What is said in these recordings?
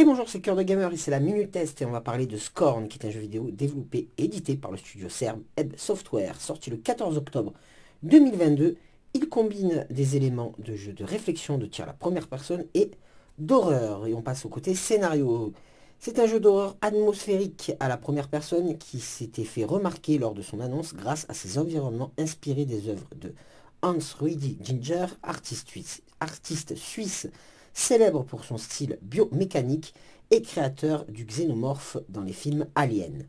Et bonjour, c'est Cœur de Gamer et c'est la Minute Test et on va parler de Scorn qui est un jeu vidéo développé et édité par le studio serbe Ebb Software, sorti le 14 octobre 2022. Il combine des éléments de jeu de réflexion, de tir à la première personne et d'horreur. Et on passe au côté scénario. C'est un jeu d'horreur atmosphérique à la première personne qui s'était fait remarquer lors de son annonce grâce à ses environnements inspirés des œuvres de Hans Rudy Ginger, artiste suisse célèbre pour son style biomécanique et créateur du xénomorphe dans les films Alien.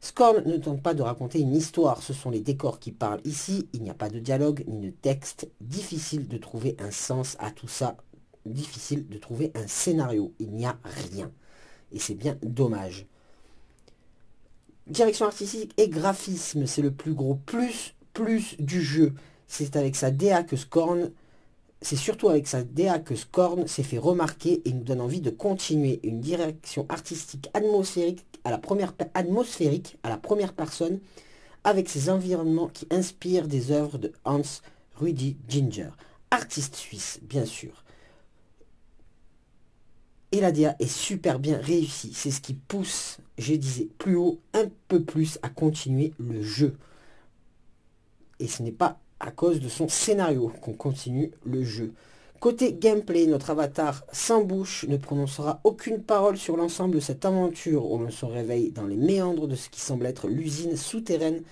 Scorn ne tente pas de raconter une histoire, ce sont les décors qui parlent ici, il n'y a pas de dialogue ni de texte, difficile de trouver un sens à tout ça, difficile de trouver un scénario, il n'y a rien. Et c'est bien dommage. Direction artistique et graphisme, c'est le plus gros plus, plus du jeu. C'est avec sa DA que Scorn c'est surtout avec sa DA que Scorn s'est fait remarquer et nous donne envie de continuer une direction artistique atmosphérique à la première, personne avec ses environnements qui inspirent des œuvres de Hans Rudy Ginger, artiste suisse bien sûr. Et la DA est super bien réussie, c'est ce qui pousse, je disais plus haut, un peu plus à continuer le jeu. Et ce n'est pas à cause de son scénario qu'on continue le jeu. Côté gameplay, notre avatar sans bouche ne prononcera aucune parole sur l'ensemble de cette aventure où l'on se réveille dans les méandres de ce qui semble être l'usine souterraine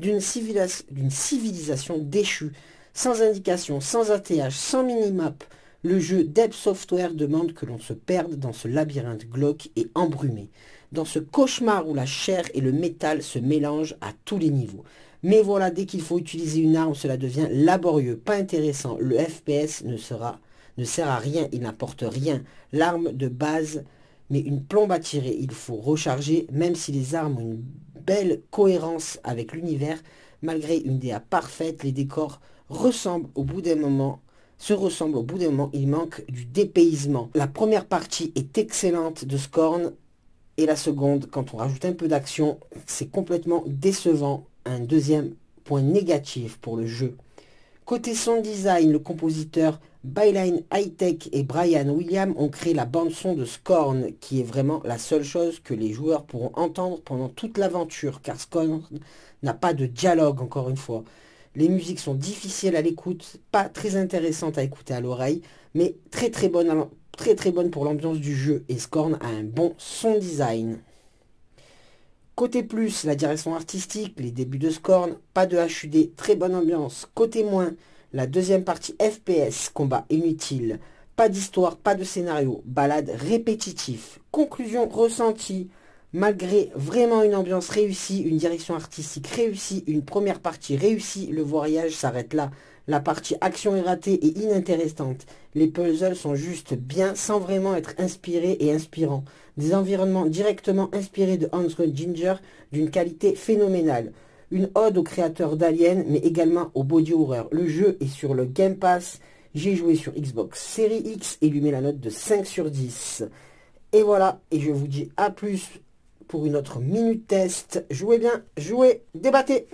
d'une civilisation déchue, sans indication, sans ATH, sans minimap. Le jeu Dev Software demande que l'on se perde dans ce labyrinthe glauque et embrumé, dans ce cauchemar où la chair et le métal se mélangent à tous les niveaux. Mais voilà, dès qu'il faut utiliser une arme, cela devient laborieux, pas intéressant. Le FPS ne, ne sert à rien, il n'apporte rien. L'arme de base, mais une plombe à tirer. Il faut recharger, même si les armes ont une belle cohérence avec l'univers. Malgré une DA parfaite, les décors ressemblent au bout d'un moment se ressemblent au bout d'un moment, il manque du dépaysement. La première partie est excellente de Scorn et la seconde, quand on rajoute un peu d'action, c'est complètement décevant un deuxième point négatif pour le jeu. Côté son design, le compositeur Byline Hightech et Brian Williams ont créé la bande-son de Scorn, qui est vraiment la seule chose que les joueurs pourront entendre pendant toute l'aventure, car Scorn n'a pas de dialogue, encore une fois. Les musiques sont difficiles à l'écoute, pas très intéressantes à écouter à l'oreille, mais très très bonnes, très très pour l'ambiance du jeu, et Scorn a un bon son design. Côté plus, la direction artistique, les débuts de Scorn, pas de HUD, très bonne ambiance. Côté moins, la deuxième partie FPS, combat inutile. Pas d'histoire, pas de scénario, balade répétitif. Conclusion ressentie, malgré vraiment une ambiance réussie, une direction artistique réussie, une première partie réussie, le voyage s'arrête là. La partie action est ratée et inintéressante. Les puzzles sont juste bien sans vraiment être inspirés et inspirants. Des environnements directement inspirés de Hans Ginger d'une qualité phénoménale. Une ode aux créateurs d'Alien mais également au body horror. Le jeu est sur le Game Pass. J'ai joué sur Xbox Series X et lui met la note de 5 sur 10. Et voilà, et je vous dis à plus pour une autre minute test. Jouez bien, jouez, débattez